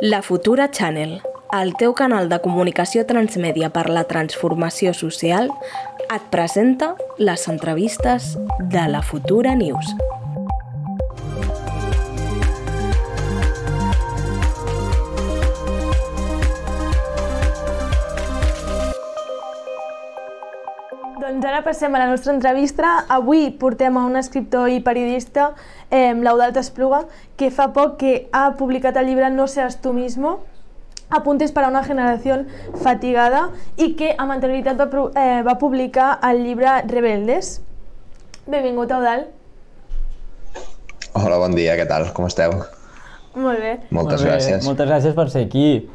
La Futura Channel, el teu canal de comunicació transmèdia per la transformació social, et presenta les entrevistes de la Futura News. Ara passem a la nostra entrevista. Avui portem a un escriptor i periodista, eh, l'Eudalt Espluga, que fa poc que ha publicat el llibre No seas tú mismo, Apuntes para una generación fatigada i que amb anterioritat va, eh, va publicar el llibre Rebeldes. Benvingut, Eudalt. Hola, bon dia, què tal? Com esteu? Molt bé. Moltes Molt bé, gràcies. Moltes gràcies per ser aquí.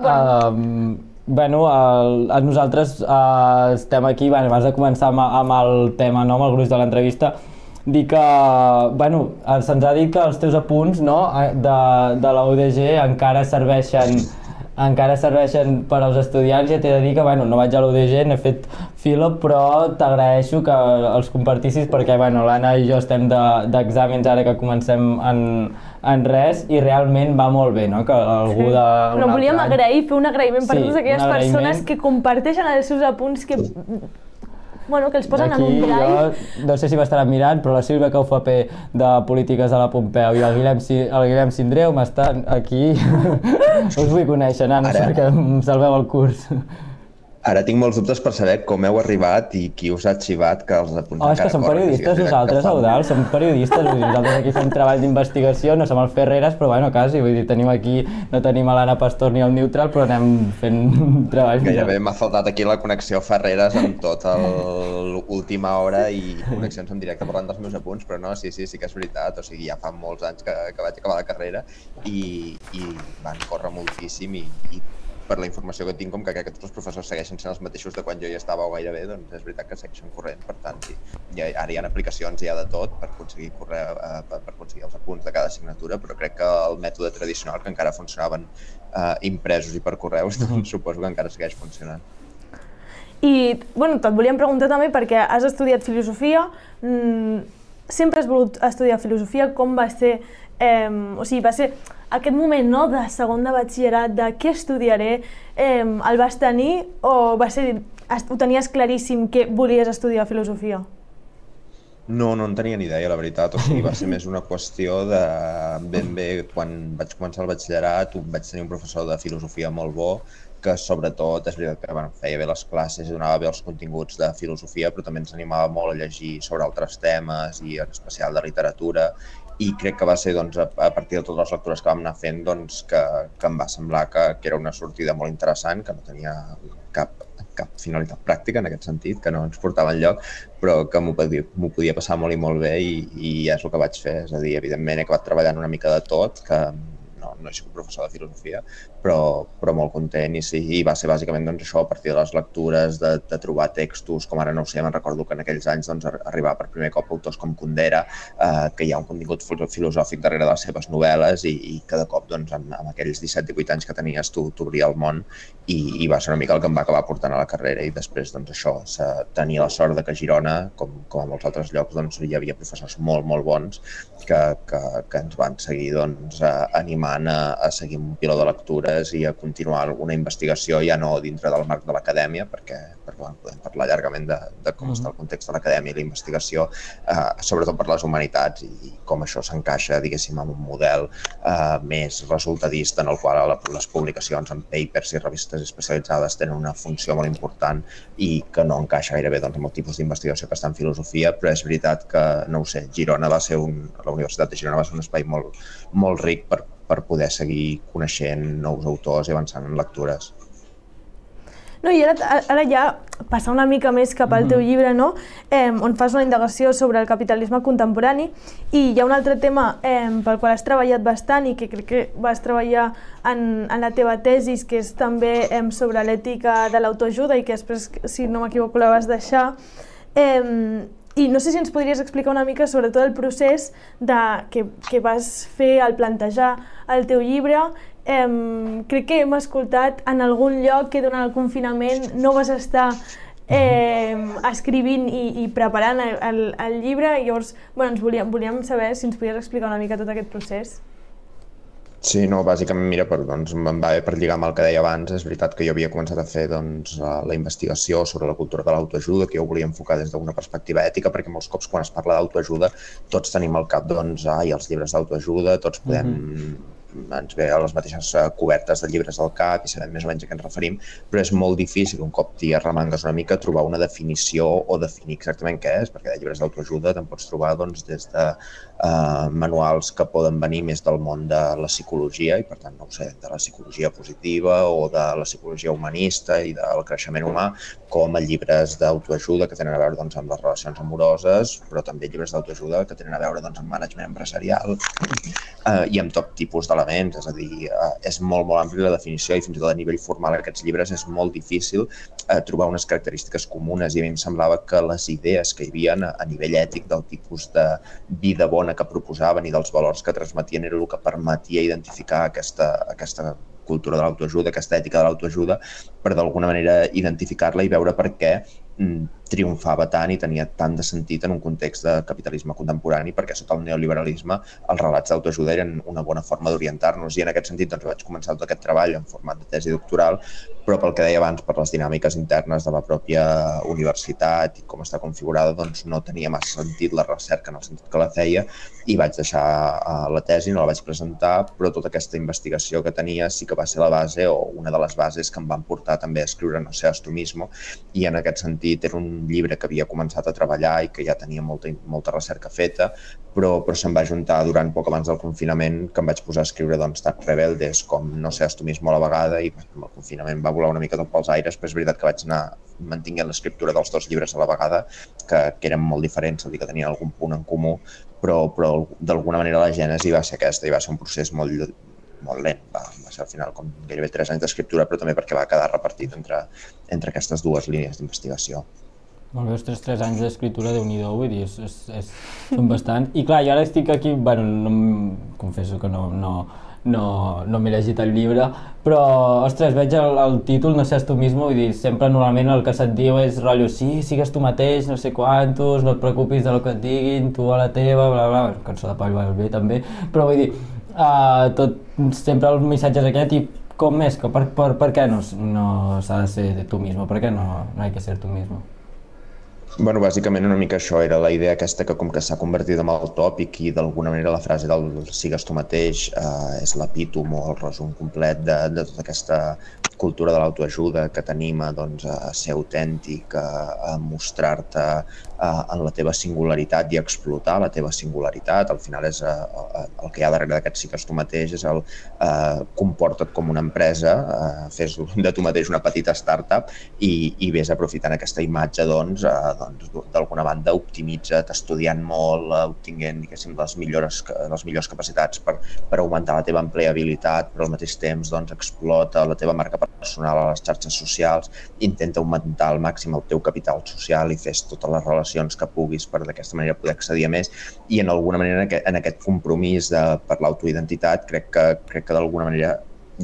Bueno. Um, bueno, el, el, nosaltres uh, estem aquí, bueno, abans de començar amb, amb el tema, no, amb el gruix de l'entrevista, dir que, bueno, eh, se'ns ha dit que els teus apunts no, eh, de, de la UDG encara serveixen encara serveixen per als estudiants. I t'he de dir que bueno, no vaig a l'UDG, n'he fet filo, però t'agraeixo que els compartissis perquè bueno, l'Anna i jo estem de- d'exàmens ara que comencem en, en res i realment va molt bé, no? Que algú de... Però volíem altre any- agrair, fer un agraïment per Sí, totes aquelles persones que comparteixen els seus apunts, que, bueno, que els posen en un drive. Jo no sé si m'estaran mirant, però la Sílvia Caufapé de Polítiques de la Pompeu i el Guillem, Si- el Guillem Sindreu m'estan aquí... Us vull conèixer, nanos, Ara. perquè em salveu el curs. Ara tinc molts dubtes per saber com heu arribat i qui us ha arxivat que els apunts Oh, és que som periodistes que nosaltres, que fan- Eudal, som periodistes, vull dir, nosaltres aquí fem treball d'investigació, no som el Ferreres, però bueno, quasi, vull dir, tenim aquí, no tenim l'Anna Pastor ni el Neutral, però anem fent treball. Gairebé m'ha faltat aquí la connexió Ferreres amb tota l'última hora i connexions en directe parlant dels meus apunts, però no, sí, sí, sí que és veritat, o sigui, ja fa molts anys que, que vaig acabar la carrera i, i van córrer moltíssim i, i per la informació que tinc, com que crec que tots els professors segueixen sent els mateixos de quan jo hi estava o gairebé, doncs és veritat que segueixen corrent, per tant, sí. Ja, ara hi ha aplicacions ja de tot per aconseguir, correr, eh, per, per aconseguir els apunts de cada assignatura, però crec que el mètode tradicional, que encara funcionaven eh, impresos i per correus, doncs suposo que encara segueix funcionant. I, bueno, te't volíem preguntar també perquè has estudiat filosofia, mm, sempre has volut estudiar filosofia, com va ser, eh, o sigui, va ser aquest moment no, de segon de batxillerat, de què estudiaré, eh, el vas tenir o va ser, ho tenies claríssim que volies estudiar filosofia? No, no en tenia ni idea, la veritat. O sigui, va ser més una qüestió de ben bé, quan vaig començar el batxillerat, vaig tenir un professor de filosofia molt bo, que sobretot és veritat que bueno, feia bé les classes i donava bé els continguts de filosofia, però també ens animava molt a llegir sobre altres temes i en especial de literatura i crec que va ser doncs, a, a partir de totes les lectures que vam anar fent doncs, que, que em va semblar que, que era una sortida molt interessant, que no tenia cap, cap finalitat pràctica en aquest sentit, que no ens portava enlloc, però que m'ho podia, podia passar molt i molt bé i, i és el que vaig fer. És a dir, evidentment he acabat treballant una mica de tot, que no, no he sigut professor de filosofia, però, però molt content i sí, i va ser bàsicament doncs, això a partir de les lectures, de, de trobar textos, com ara no ho sé, me'n recordo que en aquells anys doncs, ar- arribava per primer cop autors com Kundera, eh, que hi ha un contingut filo- filosòfic darrere de les seves novel·les i, i cada cop doncs, amb, amb aquells 17-18 anys que tenies tu t'obria el món i, i va ser una mica el que em va acabar portant a la carrera i després doncs, això, tenir la sort de que Girona, com, com a molts altres llocs, doncs, hi havia professors molt, molt bons que, que, que ens van seguir doncs, eh, animant a, a seguir un piló de lectures i a continuar una investigació ja no dintre del marc de l'acadèmia, perquè, perquè bueno, podem parlar llargament de, de com està el context de l'acadèmia i la investigació, eh, sobretot per les humanitats i, i com això s'encaixa, diguéssim, en un model eh, més resultadista en el qual la, les publicacions en papers i revistes especialitzades tenen una funció molt important i que no encaixa gairebé doncs, amb el tipus d'investigació que està en filosofia, però és veritat que, no ho sé, Girona va ser un, la Universitat de Girona va ser un espai molt, molt ric per, per poder seguir coneixent nous autors i avançant en lectures. No, i ara, ara ja passar una mica més cap al teu llibre, no? eh, on fas una indagació sobre el capitalisme contemporani i hi ha un altre tema eh, pel qual has treballat bastant i que crec que vas treballar en, en la teva tesis, que és també eh, sobre l'ètica de l'autoajuda i que després, si no m'equivoco, la vas deixar. Eh, I no sé si ens podries explicar una mica sobre tot el procés de, que, que vas fer al plantejar el teu llibre. Eh, crec que hem escoltat en algun lloc que durant el confinament no vas estar eh, escrivint i, i preparant el, el, el llibre i llavors bueno, ens volíem, volíem saber si ens podies explicar una mica tot aquest procés. Sí, no, bàsicament, mira, per, doncs, em va bé per lligar amb el que deia abans. És veritat que jo havia començat a fer doncs, la investigació sobre la cultura de l'autoajuda, que jo volia enfocar des d'una perspectiva ètica, perquè molts cops quan es parla d'autoajuda tots tenim al cap, doncs, ai, els llibres d'autoajuda, tots podem mm -hmm ens ve a les mateixes eh, cobertes de llibres del cap i sabem més o menys a què ens referim, però és molt difícil, un cop t'hi arremangues una mica, trobar una definició o definir exactament què és, perquè de llibres d'autoajuda te'n pots trobar doncs, des de eh, manuals que poden venir més del món de la psicologia i per tant, no ho sé, de la psicologia positiva o de la psicologia humanista i del creixement humà, com a llibres d'autoajuda que tenen a veure doncs, amb les relacions amoroses, però també llibres d'autoajuda que tenen a veure doncs, amb management empresarial eh, i amb tot tipus d'elements, és a dir, eh, és molt, molt ampli la definició i fins i tot a nivell formal aquests llibres és molt difícil eh, trobar unes característiques comunes. I a mi em semblava que les idees que hi havia a, nivell ètic del tipus de vida bona que proposaven i dels valors que transmetien era el que permetia identificar aquesta, aquesta cultura de l'autoajuda, aquesta ètica de l'autoajuda, per d'alguna manera identificar-la i veure per què triomfava tant i tenia tant de sentit en un context de capitalisme contemporani perquè sota el neoliberalisme els relats d'autoajuda eren una bona forma d'orientar-nos. I en aquest sentit doncs, vaig començar tot aquest treball en format de tesi doctoral però pel que deia abans, per les dinàmiques internes de la pròpia universitat i com està configurada, doncs no tenia massa sentit la recerca en el sentit que la feia i vaig deixar uh, la tesi, no la vaig presentar, però tota aquesta investigació que tenia sí que va ser la base o una de les bases que em van portar també a escriure No sé, Astomismo i en aquest sentit era un llibre que havia començat a treballar i que ja tenia molta, molta recerca feta, però, però se'm va juntar durant poc abans del confinament que em vaig posar a escriure doncs, tant Rebeldes com No sé, Astomismo a la vegada i amb el confinament va volar una mica tot pels aires, però és veritat que vaig anar mantinguent l'escriptura dels dos llibres a la vegada, que, que eren molt diferents, a dir, que tenien algun punt en comú, però, però d'alguna manera la gènesi va ser aquesta i va ser un procés molt, molt lent, va, va ser al final com gairebé tres anys d'escriptura, però també perquè va quedar repartit entre, entre aquestes dues línies d'investigació. Molt bé, ostres, tres anys d'escriptura, de nhi vull dir, és, és, és, són bastant. I clar, jo ara estic aquí, bueno, no, confesso que no, no, no, no m'he llegit el llibre, però, ostres, veig el, el títol, no sé, tu mismo, vull dir, sempre normalment el que se't diu és rotllo, sí, sigues tu mateix, no sé quantos, no et preocupis de lo que et diguin, tu a la teva, bla, bla, cançó de Pall bé també, però vull dir, uh, tot, sempre el missatge és aquest i més, que per, per, per què no, no s'ha de ser tu mismo, per què no, no hay que ser tu mismo? Bueno, bàsicament una mica això era la idea aquesta que com que s'ha convertit en el tòpic i d'alguna manera la frase del sigues tu mateix eh, és l'epítom o el resum complet de, de tota aquesta cultura de l'autoajuda que t'anima doncs, a ser autèntic, a, a mostrar-te en la teva singularitat i explotar la teva singularitat. Al final és a, a, el que hi ha darrere d'aquest sigues tu mateix és el eh, comporta't com una empresa, eh, fes de tu mateix una petita startup i, i vés aprofitant aquesta imatge doncs, eh, doncs d'alguna banda optimitza't estudiant molt, eh, obtinguent les millores, les millors capacitats per, per augmentar la teva empleabilitat, però al mateix temps doncs, explota la teva marca personal a les xarxes socials, intenta augmentar al màxim el teu capital social i fes totes les relacions que puguis per d'aquesta manera poder accedir a més. I en alguna manera en aquest, en aquest compromís de, per l'autoidentitat crec que, crec que d'alguna manera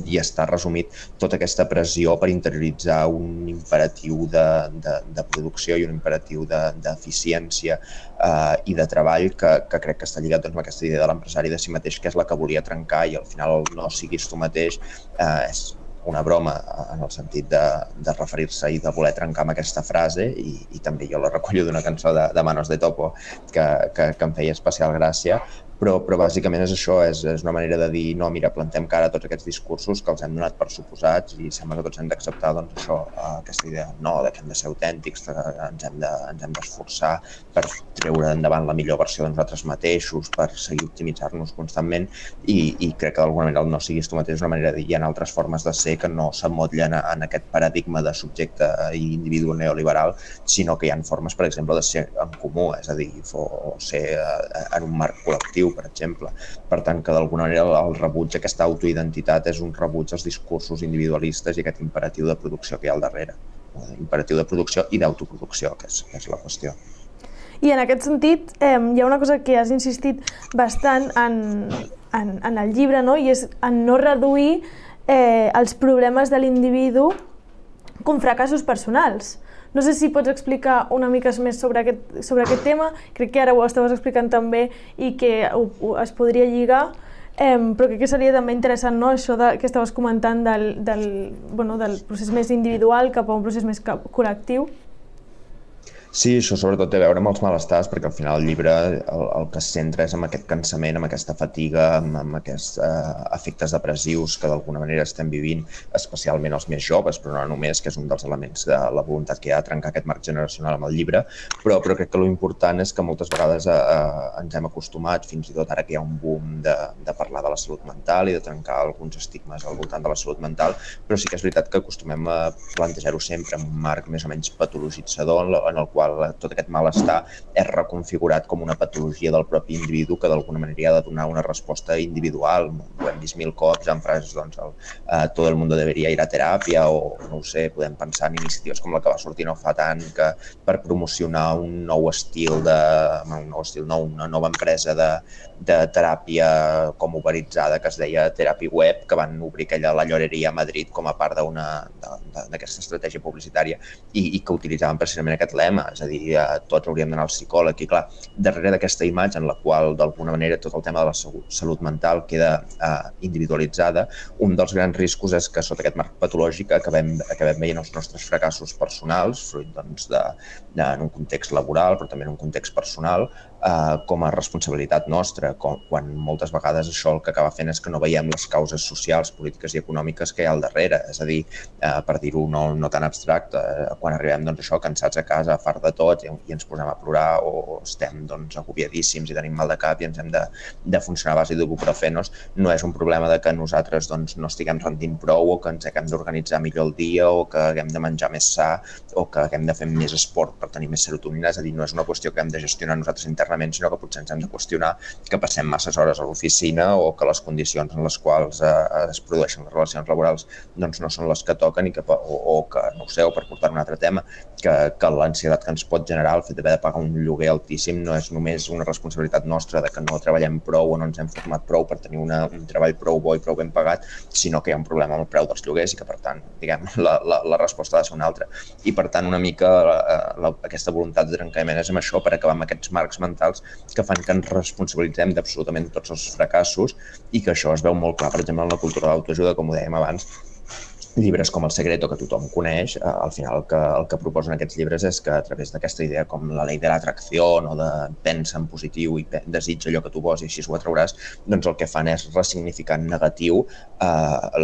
i està resumit tota aquesta pressió per interioritzar un imperatiu de, de, de producció i un imperatiu d'eficiència de, eh, i de treball que, que crec que està lligat doncs, amb aquesta idea de l'empresari de si mateix, que és la que volia trencar i al final no siguis tu mateix eh, és una broma en el sentit de, de referir-se i de voler trencar amb aquesta frase i, i també jo la recollo d'una cançó de, de Manos de Topo que, que, que em feia especial gràcia però, però bàsicament és això, és, és una manera de dir no, mira, plantem cara a tots aquests discursos que els hem donat per suposats i sembla que tots hem d'acceptar doncs, això, aquesta idea no, de que hem de ser autèntics, que ens hem d'esforçar de, per treure endavant la millor versió de nosaltres mateixos, per seguir optimitzar-nos constantment i, i crec que d'alguna manera el no siguis tu mateix és una manera de dir hi ha altres formes de ser que no s'emmotllen en aquest paradigma de subjecte i individu neoliberal, sinó que hi ha formes, per exemple, de ser en comú, és a dir, o ser eh, en un marc col·lectiu, per exemple. Per tant, que d'alguna manera el rebuig, aquesta autoidentitat és un rebuig als discursos individualistes i aquest imperatiu de producció que hi ha al darrere. Imperatiu de producció i d'autoproducció, que és, que és la qüestió. I en aquest sentit, eh, hi ha una cosa que has insistit bastant en, en, en el llibre, no? i és en no reduir eh, els problemes de l'individu com fracassos personals. No sé si pots explicar una mica més sobre aquest, sobre aquest tema, crec que ara ho estaves explicant també i que ho, ho, es podria lligar. Eh, però crec que seria també interessant no, això de, que estaves comentant del, del, bueno, del procés més individual cap a un procés més col·lectiu. Sí, això sobretot té a veure amb els malestars, perquè al final el llibre el, el que es centra és en aquest cansament, amb aquesta fatiga, amb, amb aquests uh, efectes depressius que d'alguna manera estem vivint, especialment els més joves, però no només, que és un dels elements de la voluntat que hi ha de trencar aquest marc generacional amb el llibre, però, però crec que l'important és que moltes vegades uh, ens hem acostumat, fins i tot ara que hi ha un boom de, de parlar de la salut mental i de trencar alguns estigmes al voltant de la salut mental, però sí que és veritat que acostumem a plantejar-ho sempre en un marc més o menys patologitzador en el qual qual tot aquest malestar és reconfigurat com una patologia del propi individu que d'alguna manera ha de donar una resposta individual. Ho hem vist mil cops en frases, doncs, el, eh, tot el món deveria ir a teràpia o, no ho sé, podem pensar en iniciatives com la que va sortir no fa tant que per promocionar un nou estil de, un nou estil, no, una nova empresa de, de teràpia com uberitzada que es deia Teràpia Web, que van obrir aquella la lloreria a Madrid com a part d'aquesta estratègia publicitària i, i que utilitzaven precisament aquest lema, és a dir, eh, tots hauríem d'anar al psicòleg i clar, darrere d'aquesta imatge en la qual d'alguna manera tot el tema de la salut mental queda eh, individualitzada, un dels grans riscos és que sota aquest marc patològic acabem, acabem veient els nostres fracassos personals, fruit doncs, de, de, en un context laboral, però també en un context personal, eh, com a responsabilitat nostra, com, quan moltes vegades això el que acaba fent és que no veiem les causes socials, polítiques i econòmiques que hi ha al darrere. És a dir, eh, per dir-ho no, no tan abstracte, eh, quan arribem doncs, això cansats a casa, fart de tot, i, i ens posem a plorar o estem doncs, agobiadíssims i tenim mal de cap i ens hem de, de funcionar a base d'ibuprofenos, no és un problema de que nosaltres doncs, no estiguem rendint prou o que ens haguem d'organitzar millor el dia o que haguem de menjar més sa o que haguem de fer més esport per tenir més serotonina, és a dir, no és una qüestió que hem de gestionar nosaltres internament internament, sinó que potser ens hem de qüestionar que passem masses hores a l'oficina o que les condicions en les quals eh, es produeixen les relacions laborals doncs no són les que toquen i que, o, o que, no ho sé, o per portar un altre tema, que, que l'ansietat que ens pot generar el fet d'haver de pagar un lloguer altíssim no és només una responsabilitat nostra de que no treballem prou o no ens hem format prou per tenir una, un treball prou bo i prou ben pagat, sinó que hi ha un problema amb el preu dels lloguers i que, per tant, diguem, la, la, la resposta ha de ser una altra. I, per tant, una mica la, la, aquesta voluntat de trencament és amb això per acabar amb aquests marcs mentals mentals que fan que ens responsabilitzem d'absolutament tots els fracassos i que això es veu molt clar, per exemple, en la cultura de l'autoajuda, com ho dèiem abans, llibres com El Secreto, que tothom coneix, eh, al final el que, el que proposen aquests llibres és que a través d'aquesta idea com la llei de l'atracció o de pensa en positiu i desitja allò que tu vols i així ho atrauràs, doncs el que fan és ressignificar en negatiu eh,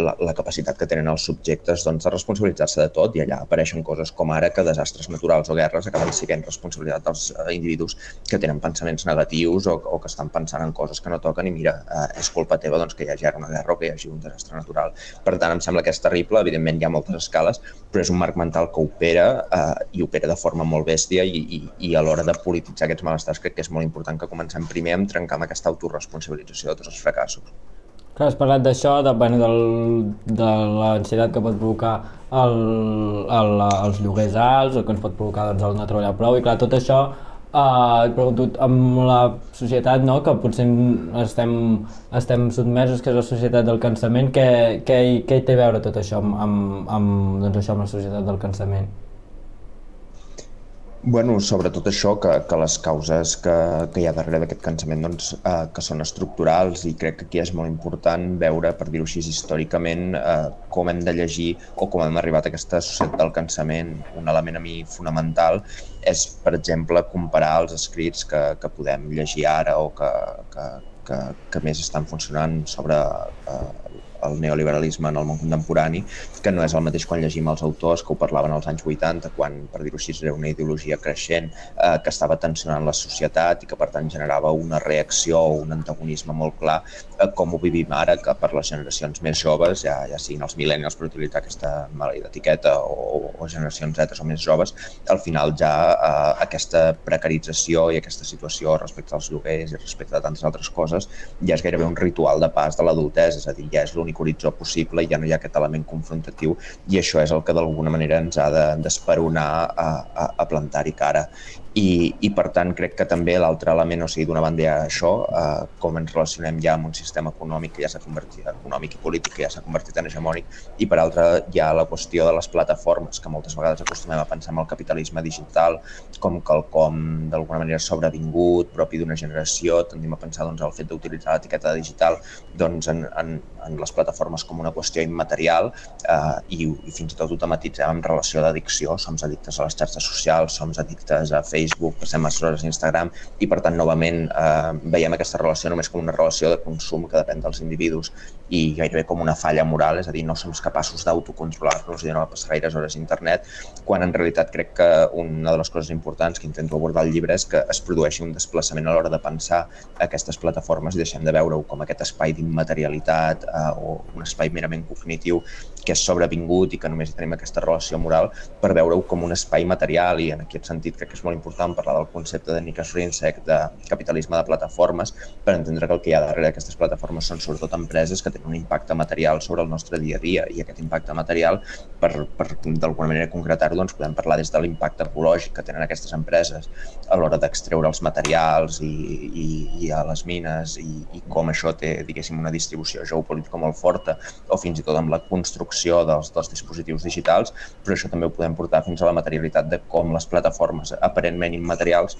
la, la capacitat que tenen els subjectes doncs, de responsabilitzar-se de tot i allà apareixen coses com ara que desastres naturals o guerres acaben sent responsabilitat dels eh, individus que tenen pensaments negatius o, o que estan pensant en coses que no toquen i mira, eh, és culpa teva doncs, que hi hagi ara una guerra o que hi hagi un desastre natural. Per tant, em sembla que és terrible evidentment hi ha moltes escales, però és un marc mental que opera eh, i opera de forma molt bèstia i, i, i a l'hora de polititzar aquests malestars crec que és molt important que comencem primer amb trencar amb aquesta autoresponsabilització de tots els fracassos. Clar, has parlat d'això, de, bueno, del, de l'ansietat que pot provocar el, el, els lloguers alts, o que ens pot provocar doncs, el no treballar prou, i clar, tot això Uh, et pregunto, amb la societat no, que potser estem, estem sotmesos, que és la societat del cansament, què, què, què hi té a veure tot això amb, amb, amb, doncs això, amb la societat del cansament? Bueno, sobretot això, que, que les causes que, que hi ha darrere d'aquest cansament doncs, eh, que són estructurals i crec que aquí és molt important veure, per dir-ho així, històricament eh, com hem de llegir o com hem arribat a aquesta societat del cansament. Un element a mi fonamental és, per exemple, comparar els escrits que, que podem llegir ara o que, que, que, que més estan funcionant sobre eh, el neoliberalisme en el món contemporani, que no és el mateix quan llegim els autors que ho parlaven als anys 80, quan, per dir-ho així, era una ideologia creixent eh, que estava tensionant la societat i que, per tant, generava una reacció o un antagonisme molt clar, eh, com ho vivim ara, que per les generacions més joves, ja, ja siguin els millennials per utilitzar aquesta maleïda etiqueta o, o generacions zetes o més joves, al final ja eh, aquesta precarització i aquesta situació respecte als lloguers i respecte a tantes altres coses ja és gairebé un ritual de pas de l'adultesa, és a dir, ja és l'únic horitzó possible i ja no hi ha aquest element confrontatiu i això és el que d'alguna manera ens ha d'esperonar de, a, a, a plantar-hi cara i, i per tant crec que també l'altre element, o sigui, d'una banda hi ha això, eh, com ens relacionem ja amb un sistema econòmic que ja s'ha convertit, econòmic i polític que ja s'ha convertit en hegemònic, i per altra hi ha la qüestió de les plataformes, que moltes vegades acostumem a pensar en el capitalisme digital com quelcom d'alguna manera sobrevingut, propi d'una generació, tendim a pensar doncs, el fet d'utilitzar l'etiqueta digital doncs, en, en, en les plataformes com una qüestió immaterial eh, i, i fins i tot ho tematitzem en relació d'addicció, som addictes a les xarxes socials, som addictes a Facebook, Facebook, passem massa hores a Instagram i per tant novament eh, veiem aquesta relació només com una relació de consum que depèn dels individus i gairebé com una falla moral, és a dir, no som capaços d'autocontrolar-nos i de no passar gaires hores a internet, quan en realitat crec que una de les coses importants que intento abordar al llibre és que es produeixi un desplaçament a l'hora de pensar aquestes plataformes i deixem de veure-ho com aquest espai d'immaterialitat eh, o un espai merament cognitiu que és sobrevingut i que només tenim aquesta relació moral per veure-ho com un espai material i en aquest sentit crec que és molt important parlar del concepte de Nika Srinsek de capitalisme de plataformes per entendre que el que hi ha darrere d'aquestes plataformes són sobretot empreses que tenen un impacte material sobre el nostre dia a dia i aquest impacte material per, per d'alguna manera concretar-ho doncs podem parlar des de l'impacte ecològic que tenen aquestes empreses a l'hora d'extreure els materials i, i, i a les mines i, i com això té diguéssim una distribució geopolítica molt forta o fins i tot amb la construcció dels, dels dispositius digitals, però això també ho podem portar fins a la materialitat de com les plataformes aparentment immaterials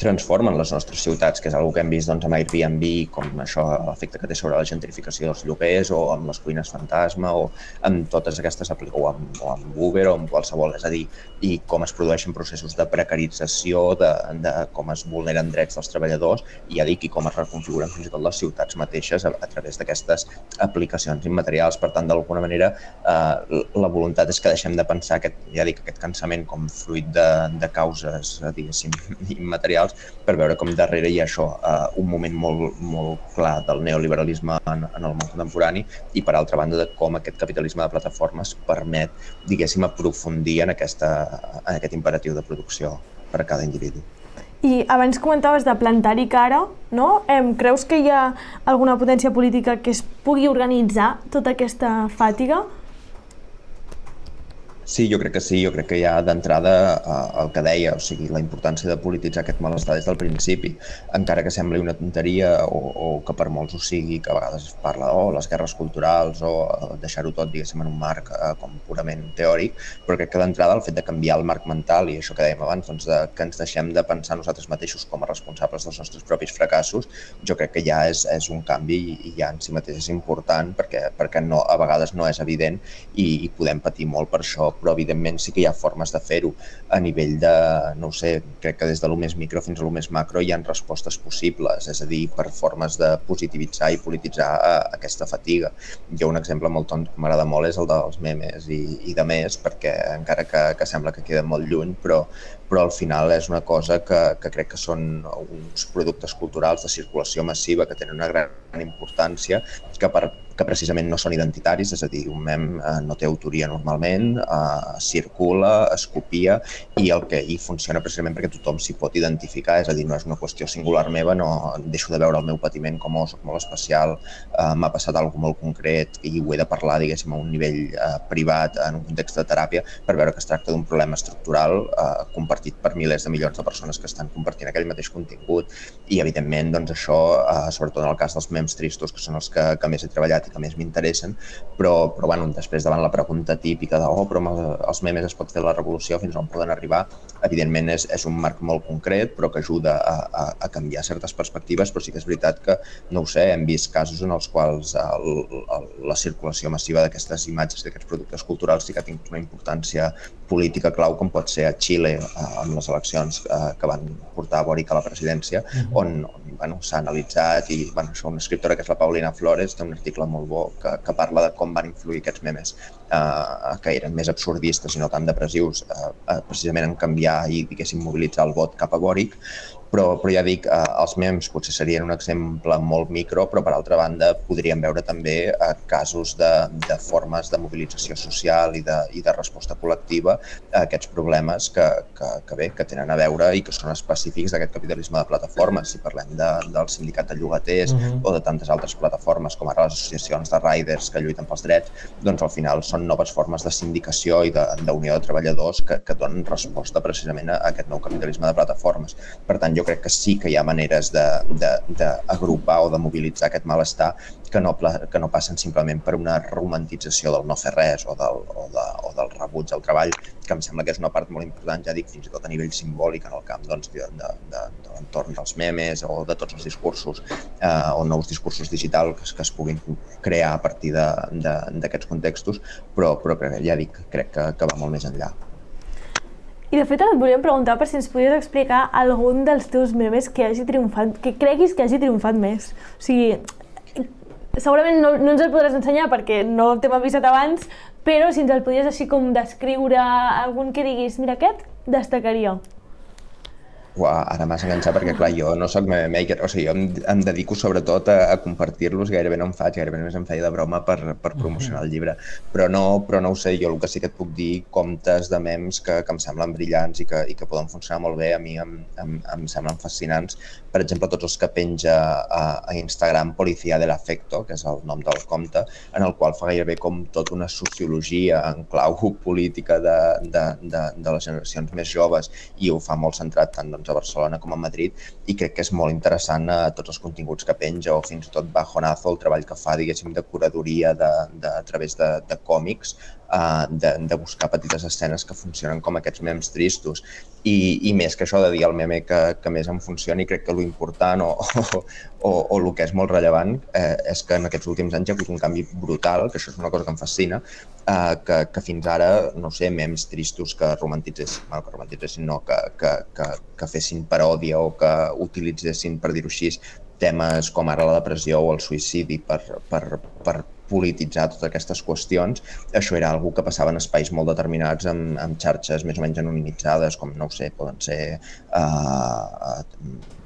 transformen les nostres ciutats, que és una que hem vist doncs, amb Airbnb, com això, l'efecte que té sobre la gentrificació dels lloguers, o amb les cuines fantasma, o amb totes aquestes o amb, o amb Uber, o amb qualsevol, és a dir, i com es produeixen processos de precarització, de, de com es vulneren drets dels treballadors, i ja dic, i com es reconfiguren fins i tot les ciutats mateixes a, a través d'aquestes aplicacions immaterials. Per tant, d'alguna manera, eh, la voluntat és que deixem de pensar aquest, ja dic, aquest cansament com fruit de, de causes, diguéssim, immaterials socials per veure com darrere hi ha això, eh, un moment molt, molt clar del neoliberalisme en, en el món contemporani i per altra banda de com aquest capitalisme de plataformes permet, diguéssim, aprofundir en, aquesta, en aquest imperatiu de producció per a cada individu. I abans comentaves de plantar-hi cara, no? Em, creus que hi ha alguna potència política que es pugui organitzar tota aquesta fàtiga? Sí, jo crec que sí, jo crec que ja d'entrada eh, el que deia, o sigui, la importància de polititzar aquest malestar des del principi, encara que sembli una tonteria o, o que per molts ho sigui, que a vegades es parla de oh, les guerres culturals o eh, deixar-ho tot, diguéssim, en un marc eh, com purament teòric, però crec que d'entrada el fet de canviar el marc mental i això que dèiem abans, doncs de, que ens deixem de pensar nosaltres mateixos com a responsables dels nostres propis fracassos, jo crec que ja és, és un canvi i ja en si mateix és important perquè, perquè no, a vegades no és evident i, i podem patir molt per això, però evidentment sí que hi ha formes de fer-ho a nivell de, no ho sé, crec que des de lo més micro fins a lo més macro hi ha respostes possibles, és a dir, per formes de positivitzar i polititzar a aquesta fatiga. Jo un exemple molt tont que m'agrada molt és el dels memes i, i de més, perquè encara que, que sembla que queda molt lluny, però, però al final és una cosa que, que crec que són uns productes culturals de circulació massiva que tenen una gran importància, que per que precisament no són identitaris, és a dir, un mem eh, no té autoria normalment, eh, circula, es copia i el que hi funciona precisament perquè tothom s'hi pot identificar, és a dir, no és una qüestió singular meva, no deixo de veure el meu patiment com oh, soc molt especial, eh, m'ha passat alguna molt concret i ho he de parlar, diguéssim, a un nivell eh, privat, en un context de teràpia, per veure que es tracta d'un problema estructural eh, compartit per milers de milions de persones que estan compartint aquell mateix contingut i, evidentment, doncs això, eh, sobretot en el cas dels memes tristos, que són els que, que més he treballat que més m'interessen, però, però bueno, després davant la pregunta típica de oh, però els memes es pot fer la revolució fins on poden arribar, evidentment és, és un marc molt concret, però que ajuda a, a, a canviar certes perspectives, però sí que és veritat que, no ho sé, hem vist casos en els quals el, el, la circulació massiva d'aquestes imatges, d'aquests productes culturals sí que ha tingut una importància política clau, com pot ser a Xile eh, amb les eleccions eh, que van portar a Boric a la presidència, uh -huh. on, on bueno, s'ha analitzat i bueno, això, una escriptora que és la Paulina Flores té un article molt molt bo que, que parla de com van influir aquests memes eh, que eren més absurdistes i no tan depressius, eh, eh, precisament en canviar i, diguéssim, mobilitzar el vot cap a Boric, però, però ja dic, eh, els memes potser serien un exemple molt micro, però per altra banda podríem veure també eh, casos de, de formes de mobilització social i de, i de resposta col·lectiva a aquests problemes que, que, que bé, que tenen a veure i que són específics d'aquest capitalisme de plataformes. Si parlem de, del sindicat de llogaters uh mhm. -huh. o de tantes altres plataformes com ara les associacions de riders que lluiten pels drets, doncs al final són noves formes de sindicació i d'unió de, de treballadors que, que donen resposta precisament a aquest nou capitalisme de plataformes. Per tant, jo crec que sí que hi ha maneres d'agrupar o de mobilitzar aquest malestar que no, que no passen simplement per una romantització del no fer res o del, o, de, o del rebuig al treball, que em sembla que és una part molt important, ja dic, fins i tot a nivell simbòlic en el camp doncs, de, de, de, de l'entorn dels memes o de tots els discursos eh, o nous discursos digitals que, que es puguin crear a partir d'aquests contextos, però, però ja dic, crec que, que va molt més enllà. I de fet et volíem preguntar per si ens podies explicar algun dels teus memes que hagi triomfat, que creguis que hagi triomfat més. O sigui, segurament no, no ens el podràs ensenyar perquè no t'hem avisat abans, però si ens el podies així com descriure algun que diguis, mira aquest destacaria. Uah, ara m'has enganxat perquè, clar, jo no sóc meme maker, o sigui, jo em, em dedico sobretot a, a compartir-los, gairebé no em faig, gairebé només em feia de broma per, per promocionar el llibre, però no, però no ho sé, jo el que sí que et puc dir, comptes de memes que, que em semblen brillants i que, i que poden funcionar molt bé, a mi em, em, em semblen fascinants, per exemple, tots els que penja a, a Instagram Policia de l'Afecto, que és el nom del compte, en el qual fa gairebé com tota una sociologia en clau política de, de, de, de les generacions més joves i ho fa molt centrat tant doncs, a Barcelona com a Madrid i crec que és molt interessant eh, tots els continguts que penja o fins i tot Bajonazo, el treball que fa, diguéssim, de curadoria de, de, a través de, de còmics, uh, de, de buscar petites escenes que funcionen com aquests memes tristos. I, i més que això de dir el meme que, que més em funcioni, crec que l'important o, o, o, o el que és molt rellevant eh, és que en aquests últims anys hi ha hagut un canvi brutal, que això és una cosa que em fascina, eh, que, que fins ara, no sé, memes tristos que romantitzessin, bueno, que romantitzessin no, que, que, que, que fessin paròdia o que utilitzessin, per dir-ho així, temes com ara la depressió o el suïcidi per, per, per polititzar totes aquestes qüestions, això era algo que passava en espais molt determinats amb, amb xarxes més o menys anonimitzades, com, no ho sé, poden ser uh,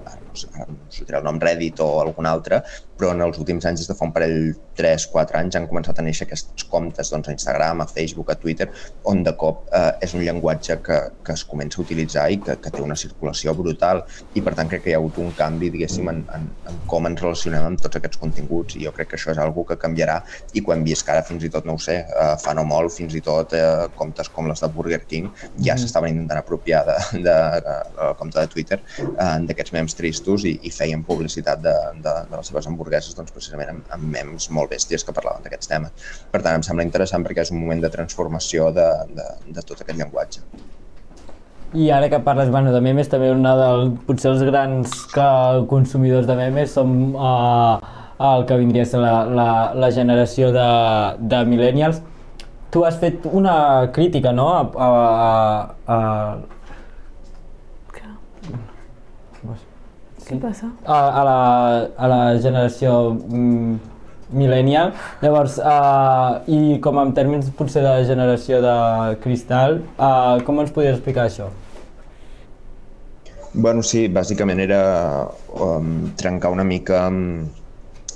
no sé, sé el nom Reddit o algun altre, però en els últims anys, des de fa un parell, 3-4 anys, han començat a néixer aquests comptes doncs, a Instagram, a Facebook, a Twitter, on de cop eh, és un llenguatge que, que es comença a utilitzar i que, que té una circulació brutal i per tant crec que hi ha hagut un canvi, diguéssim, en, en, en com ens relacionem amb tots aquests continguts i jo crec que això és algo que canviarà i quan vist que ara fins i tot, no ho sé, eh, fa no molt, fins i tot eh, comptes com les de Burger King ja mm. s'estaven intentant apropiar de, de, de, de, compte de Twitter eh, d'aquests memes tristos i, i feien publicitat de, de, de les seves hamburgueses doncs, precisament amb, amb memes molt bèsties que parlaven d'aquests temes. Per tant, em sembla interessant perquè és un moment de transformació de, de, de tot aquest llenguatge. I ara que parles bueno, de memes, també una del, potser els grans que, consumidors de memes som uh, el que vindria a ser la, la, la generació de, de millennials. Tu has fet una crítica, no?, a, a, a, Què passa? A, a, la, a la generació mm, millennial. Llavors, uh, i com en termes potser de generació de cristal, uh, com ens podries explicar això? Bueno, sí, bàsicament era um, trencar una mica amb,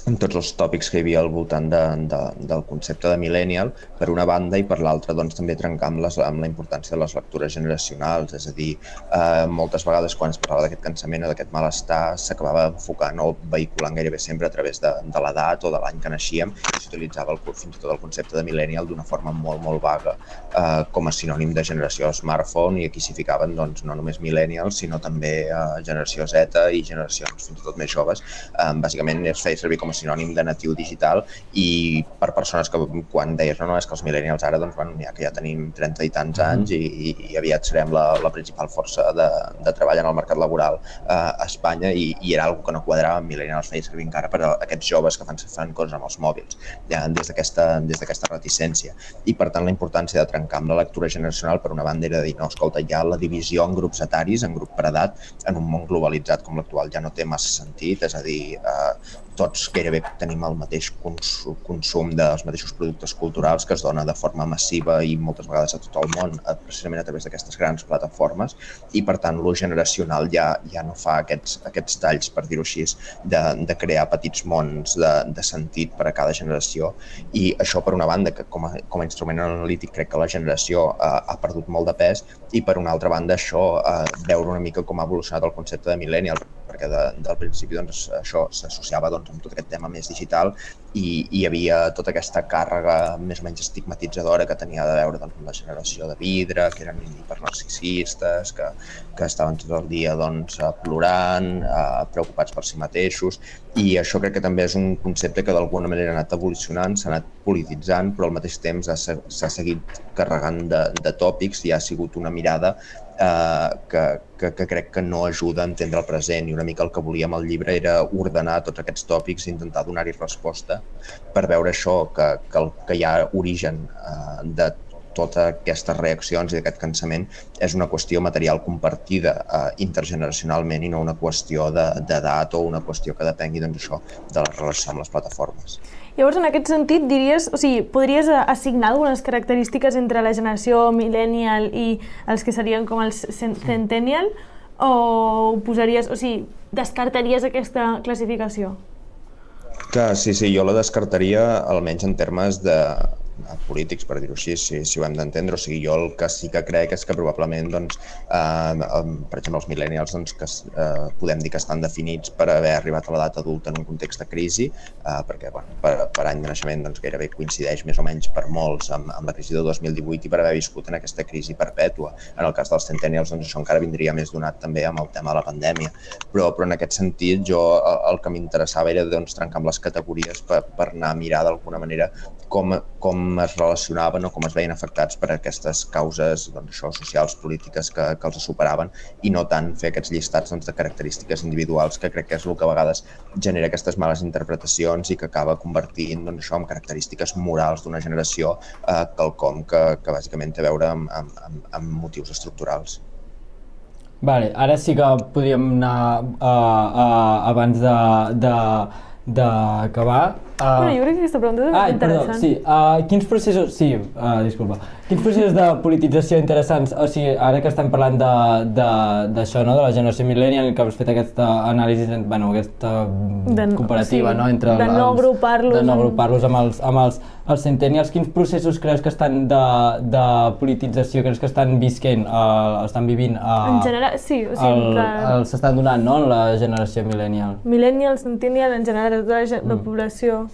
amb tots els tòpics que hi havia al voltant de, de, del concepte de millennial, per una banda, i per l'altra doncs, també trencar amb, les, amb la importància de les lectures generacionals, és a dir, eh, moltes vegades quan es parlava d'aquest cansament o d'aquest malestar s'acabava enfocant o vehiculant gairebé sempre a través de, de l'edat o de l'any que naixíem s'utilitzava fins i tot el concepte de millennial d'una forma molt, molt vaga eh, com a sinònim de generació smartphone i aquí s'hi ficaven doncs, no només millennials, sinó també eh, generació Z i generacions fins i tot més joves. Eh, bàsicament es feia servir com a sinònim de natiu digital i per persones que quan deies no, no, és que els millennials ara doncs, bueno, ja que ja tenim 30 i tants anys i, i aviat serem la, la principal força de, de treball en el mercat laboral eh, a Espanya i, i era algo que no quadrava amb millennials feia servir encara per a aquests joves que fan, fan coses amb els mòbils. Eh, des d'aquesta reticència. I per tant la importància de trencar amb la lectura generacional per una banda era dir, no, escolta, ja la divisió en grups etaris, en grup per edat, en un món globalitzat com l'actual ja no té massa sentit, és a dir, eh, tots gairebé tenim el mateix consum dels mateixos productes culturals que es dona de forma massiva i moltes vegades a tot el món, precisament a través d'aquestes grans plataformes, i per tant l'ús generacional ja, ja no fa aquests, aquests talls, per dir-ho així, de, de crear petits mons de, de sentit per a cada generació. I això, per una banda, que com a, com a instrument analític crec que la generació eh, ha perdut molt de pes, i per una altra banda això, eh, veure una mica com ha evolucionat el concepte de millennial, perquè de, del principi doncs, això s'associava doncs, amb tot aquest tema més digital i, hi havia tota aquesta càrrega més o menys estigmatitzadora que tenia de veure doncs, amb la generació de vidre, que eren hipernarcisistes, que, que estaven tot el dia doncs, plorant, eh, preocupats per si mateixos, i això crec que també és un concepte que d'alguna manera ha anat evolucionant, s'ha anat polititzant, però al mateix temps s'ha seguit carregant de, de tòpics i ha sigut una mirada eh, que, que, que crec que no ajuda a entendre el present i una mica el que volíem al llibre era ordenar tots aquests tòpics i intentar donar-hi resposta per veure això, que, que, el, que hi ha origen eh, de totes aquestes reaccions i aquest cansament és una qüestió material compartida eh, intergeneracionalment i no una qüestió d'edat o una qüestió que depengui doncs, això de la relació amb les plataformes. Llavors, en aquest sentit, diries, o sigui, podries assignar algunes característiques entre la generació millennial i els que serien com els centennial o posaries, o sigui, descartaries aquesta classificació? Que sí, sí, jo la descartaria almenys en termes de, polítics, per dir-ho així, si, si ho hem d'entendre. O sigui, jo el que sí que crec és que probablement, doncs, eh, per exemple, els millennials, doncs, que eh, podem dir que estan definits per haver arribat a l'edat adulta en un context de crisi, eh, perquè bueno, per, per any de naixement doncs, gairebé coincideix més o menys per molts amb, amb la crisi de 2018 i per haver viscut en aquesta crisi perpètua. En el cas dels centennials, doncs, això encara vindria més donat també amb el tema de la pandèmia. Però, però en aquest sentit, jo el, el que m'interessava era doncs, trencar amb les categories per, per anar a mirar d'alguna manera com, com es relacionaven o com es veien afectats per aquestes causes doncs, això, socials, polítiques que, que els superaven i no tant fer aquests llistats doncs, de característiques individuals que crec que és el que a vegades genera aquestes males interpretacions i que acaba convertint doncs, això en característiques morals d'una generació eh, quelcom que, que bàsicament té a veure amb, amb, amb, amb motius estructurals. Vale, ara sí que podríem anar uh, uh, abans de, de d'acabar... Uh... Bueno, jo crec que aquesta pregunta és ah, interessant. Perdó, sí. Uh, quins processos... Sí, uh, disculpa. Quins processos de politització interessants, o sigui, ara que estem parlant d'això, no?, de la generació millennial, que has fet aquesta anàlisi, bueno, aquesta de, comparativa, sí, no?, entre de no agrupar-los de no agrupar-los amb, els, amb els, els centennials, quins processos creus que estan de, de politització, creus que estan visquent, uh, estan vivint uh, en general, sí, o sigui, el, que... s'estan donant, no?, la generació millennial. Millennial, centennial, en general, tota la, la mm. població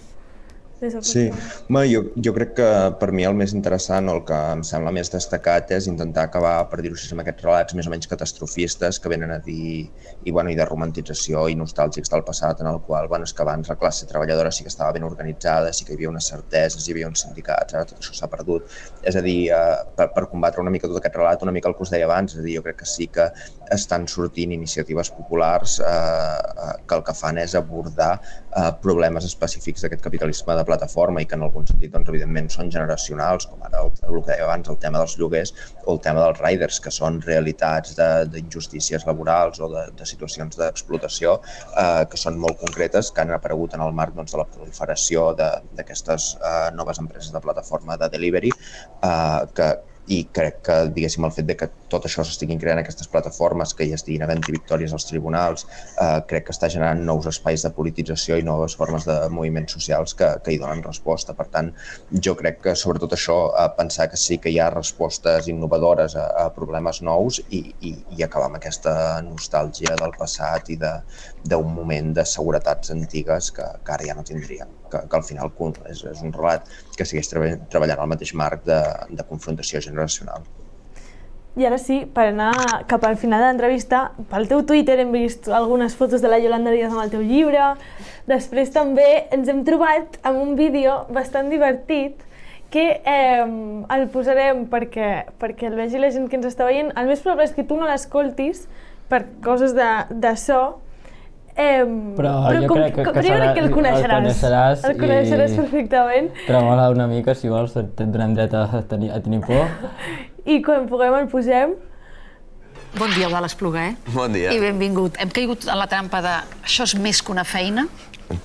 Sí, Ma, jo, jo crec que per mi el més interessant o el que em sembla més destacat és intentar acabar, per dir-ho així, amb aquests relats més o menys catastrofistes que venen a dir, i, bueno, i de romantització i nostàlgics del passat, en el qual, bueno, és que abans la classe treballadora sí que estava ben organitzada, sí que hi havia unes certeses, hi havia uns sindicats, ara tot això s'ha perdut. És a dir, eh, per, per combatre una mica tot aquest relat, una mica el que us deia abans, és a dir, jo crec que sí que estan sortint iniciatives populars eh, eh que el que fan és abordar eh, problemes específics d'aquest capitalisme de plataforma i que en algun sentit, doncs, evidentment, són generacionals, com ara el, el que deia abans, el tema dels lloguers o el tema dels riders, que són realitats d'injustícies laborals o de, de situacions d'explotació eh, que són molt concretes, que han aparegut en el marc doncs, de la proliferació d'aquestes eh, noves empreses de plataforma de delivery, eh, que, i crec que, diguéssim, el fet de que tot això s'estiguin creant aquestes plataformes, que hi estiguin havent victòries als tribunals, eh, crec que està generant nous espais de politització i noves formes de moviments socials que, que hi donen resposta. Per tant, jo crec que sobretot això, eh, pensar que sí que hi ha respostes innovadores a, a problemes nous i, i, i acabar amb aquesta nostàlgia del passat i d'un moment de seguretats antigues que, que ara ja no tindríem que, que al final és, és un relat que segueix treballant al mateix marc de, de confrontació generacional. I ara sí, per anar cap al final de l'entrevista, pel teu Twitter hem vist algunes fotos de la Yolanda Díaz amb el teu llibre. Després també ens hem trobat amb un vídeo bastant divertit que eh, el posarem perquè, perquè el vegi la gent que ens està veient. El més probable és que tu no l'escoltis per coses de, de so, Eh, Però jo crec que- que però jo serà- crec que el el coneixeràs. coneixeràs el coneixeràs i- perfectament. Tremala una mica, si vols, et et donem dret a tenir, a tenir por. I quan puguem el posem. Bon dia, Eudal Espluguer. Bon dia. I benvingut. Hem caigut en la trampa de això és més que una feina.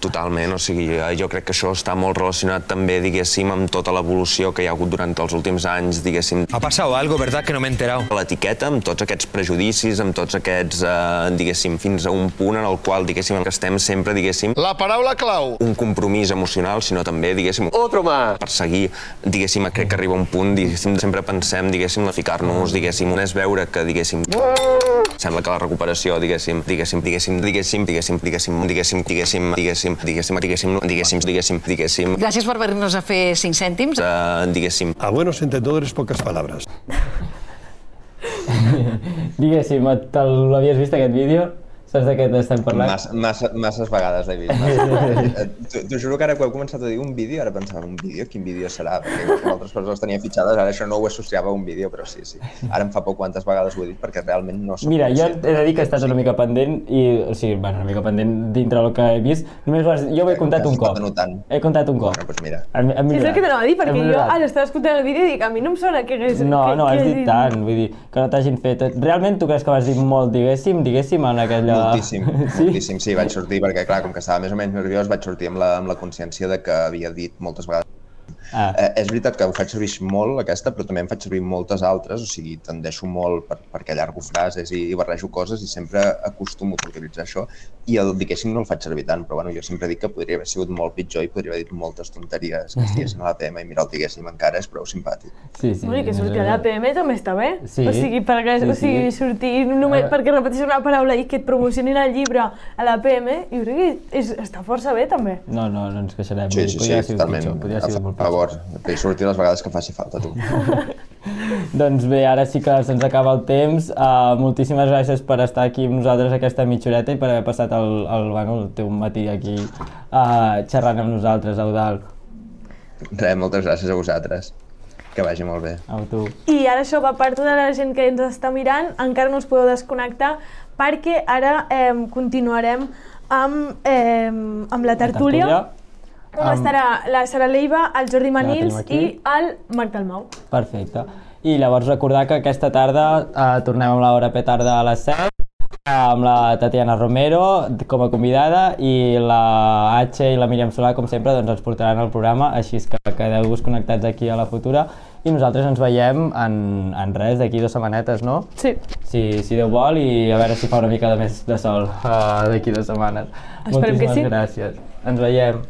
Totalment, o sigui, eh, jo crec que això està molt relacionat també, diguéssim, amb tota l'evolució que hi ha hagut durant els últims anys, diguéssim, Ha pasado algo, ¿verdad? Que no me he enterado. l'etiqueta, amb tots aquests prejudicis, amb tots aquests, eh, diguéssim, fins a un punt en el qual, diguéssim, que estem sempre, diguéssim, La paraula clau. un compromís emocional, sinó també, diguéssim, Otro más. per seguir, diguéssim, crec que arriba un punt, diguéssim, sempre pensem, diguéssim, a ficar-nos, diguéssim, és veure que, diguéssim, sembla que la recuperació, diguéssim, diguéssim, diguéssim, diguéssim, diguéssim, diguéssim, diguéssim, diguéssim, diguéssim, diguéssim, diguéssim, diguéssim, diguéssim, diguéssim, Gràcies per venir-nos a fer 5 cèntims. eh, diguéssim, A buenos entendedores, pocas palabras. Diguéssim, l'havies vist aquest vídeo? Saps de què t'estem parlant? Massa, massa, masses vegades l'he vist. Massa. T'ho juro que ara que heu començat a dir un vídeo, ara pensava, un vídeo? Quin vídeo serà? Perquè altres les tenia fitxades, ara això no ho associava a un vídeo, però sí, sí. Ara em fa por quantes vegades ho he dit, perquè realment no soc Mira, jo he de dir que he estat una mica pendent i, o sigui, bueno, una mica pendent dintre del que he vist. Només vas, jo ho he comptat un cop. He comptat un cop. Bueno, doncs mira. Hem, hem És el que t'anava a dir, perquè jo ara estava escoltant el vídeo i dic, a mi no em sona que hagués... No, que, no, has he dit tant, vull dir, que no t'hagin fet... Realment tu creus que vas dir molt, diguéssim, diguéssim, en aquella... Moltíssim, moltíssim, sí, vaig sortir, perquè clar, com que estava més o menys nerviós, vaig sortir amb la, amb la consciència de que havia dit moltes vegades Ah, Eh, és veritat que ho faig servir molt, aquesta, però també en faig servir moltes altres, o sigui, tendeixo molt per, perquè allargo frases i, i barrejo coses i sempre acostumo a utilitzar això i el diguéssim no el faig servir tant, però bueno, jo sempre dic que podria haver sigut molt pitjor i podria haver dit moltes tonteries que estiguessin a la PM i mira, el diguéssim encara és prou simpàtic. sí, sí. Bueno, i que surti a la PM també està bé. Sí. O sigui, perquè, Sí, o sigui, sí. sortir només Ah. perquè repeteixis una paraula i que et promocionin el llibre a la PM, jo crec que és, està força bé també. No, no, no ens queixarem. Sí, sí, haver sí, sigut totalment pitjor, podria sigut molt pitjor. Favor. Que hi surti les vegades que faci falta, tu. Doncs bé, ara sí que se'ns acaba el temps. Uh, moltíssimes gràcies per estar aquí amb nosaltres aquesta mitja horeta i per haver passat el, el, bueno, el teu matí aquí uh, xerrant amb nosaltres, Eudal. Res, moltes gràcies a vosaltres. Que vagi molt bé. Au, tu. I ara això va per tota la gent que ens està mirant, encara no us podeu desconnectar perquè ara eh, continuarem amb, eh, amb la tertúlia, on Amb- estarà la Sara Leiva, el Jordi Manils i el Marc Dalmau. Perfecte. I llavors recordar que aquesta tarda eh, tornem amb l'hora petarda a les 7 amb la Tatiana Romero com a convidada i la H i la Míriam Solà, com sempre, doncs ens portaran al programa, així és que quedeu-vos connectats aquí a la futura i nosaltres ens veiem en, en res, d'aquí dues setmanetes, no? Sí. Si, si Déu vol i a veure si fa una mica de més de sol uh, d'aquí dues setmanes. Esperem que Moltíssimes sí. gràcies. Ens veiem.